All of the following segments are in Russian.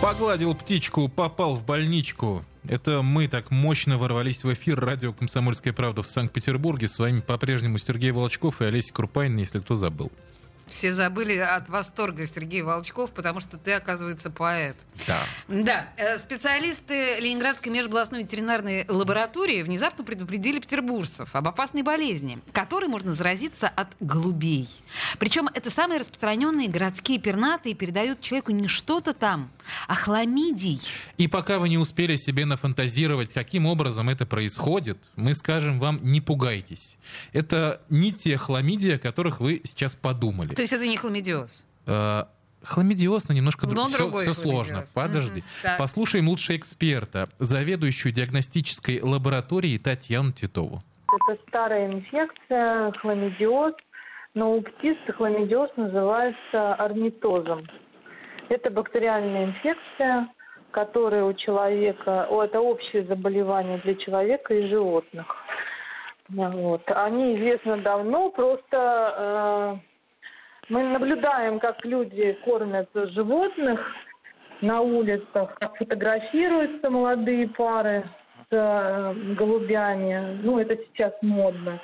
Погладил птичку, попал в больничку. Это мы так мощно ворвались в эфир радио «Комсомольская правда» в Санкт-Петербурге. С вами по-прежнему Сергей Волочков и Олеся Крупанин, если кто забыл. Все забыли от восторга Сергей Волчков, потому что ты, оказывается, поэт. Да. Да. Э, специалисты Ленинградской межобластной ветеринарной лаборатории внезапно предупредили петербуржцев об опасной болезни, которой можно заразиться от голубей. Причем это самые распространенные городские пернатые передают человеку не что-то там, а хламидий. И пока вы не успели себе нафантазировать, каким образом это происходит, мы скажем вам, не пугайтесь. Это не те хламидии, о которых вы сейчас подумали. То есть это не хламидиоз? Э, Хламидиоз, но немножко Но друг- все, все сложно. Подожди. Так. Послушаем лучше эксперта, заведующую диагностической лабораторией Татьяну Титову. Это старая инфекция, хламидиоз, но у птиц хламидиоз называется орнитозом. Это бактериальная инфекция, которая у человека, о, это общее заболевание для человека и животных. Вот. Они известны давно, просто э, мы наблюдаем, как люди кормят животных на улицах, как фотографируются молодые пары с э, голубями. Ну, это сейчас модно.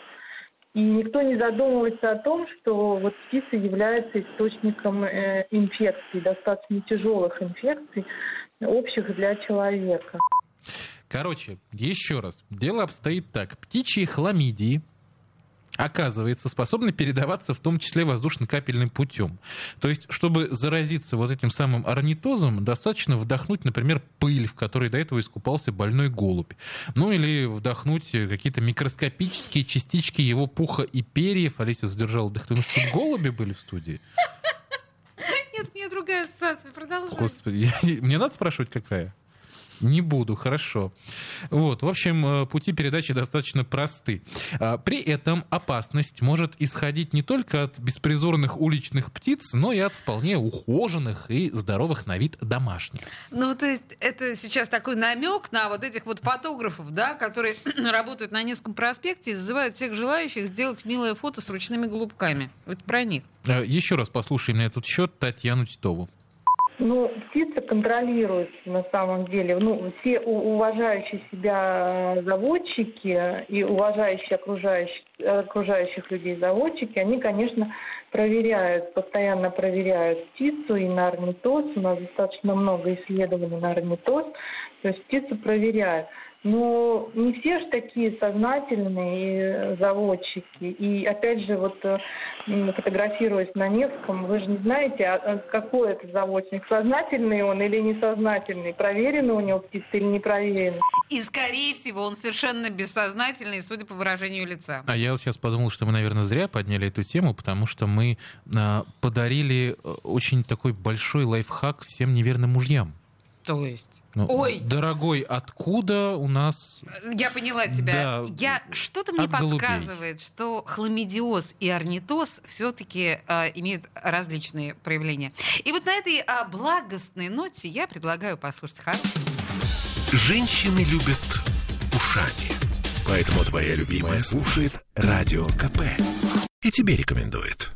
И никто не задумывается о том, что вот птица является источником э, инфекций, достаточно тяжелых инфекций, общих для человека. Короче, еще раз. Дело обстоит так. Птичьи хламидии, оказывается, способны передаваться в том числе воздушно-капельным путем. То есть, чтобы заразиться вот этим самым орнитозом, достаточно вдохнуть, например, пыль, в которой до этого искупался больной голубь. Ну или вдохнуть какие-то микроскопические частички его пуха и перьев. Олеся задержала дыхание. Ну, что, голуби были в студии? Нет, у меня другая ассоциация. Продолжай. Господи, я- мне надо спрашивать, какая? Не буду, хорошо. Вот, в общем, э, пути передачи достаточно просты. А, При этом опасность может исходить не только от беспризорных уличных птиц, но и от вполне ухоженных и здоровых на вид домашних. Ну, то есть это сейчас такой намек на вот этих вот фотографов, да, которые работают на Невском проспекте и зазывают всех желающих сделать милое фото с ручными голубками. Вот про них. Э, Еще раз послушаем на этот счет Татьяну Титову. Ну, птицы контролируются на самом деле. Ну, все уважающие себя заводчики и уважающие окружающих, окружающих людей заводчики, они, конечно, проверяют, постоянно проверяют птицу и на. У нас достаточно много исследований на орнитоз. То есть птицу проверяют. Но не все же такие сознательные э, заводчики. И опять же, вот э, фотографируясь на Невском, вы же не знаете, а- а какой это заводчик, сознательный он или несознательный, проверенный у него птица или не проверенный. И, скорее всего, он совершенно бессознательный, судя по выражению лица. А я вот сейчас подумал, что мы, наверное, зря подняли эту тему, потому что мы а, подарили э, очень такой большой лайфхак всем неверным мужьям. То есть... Ну, Ой. Дорогой, откуда у нас... Я поняла тебя. Да, Я что-то мне голубей. подсказывает, что хламидиоз и орнитоз все-таки имеют различные проявления. И вот на этой а, благостной ноте я предлагаю послушать хороший. Женщины любят ушами. Поэтому твоя любимая слушает Радио КП. И тебе рекомендует.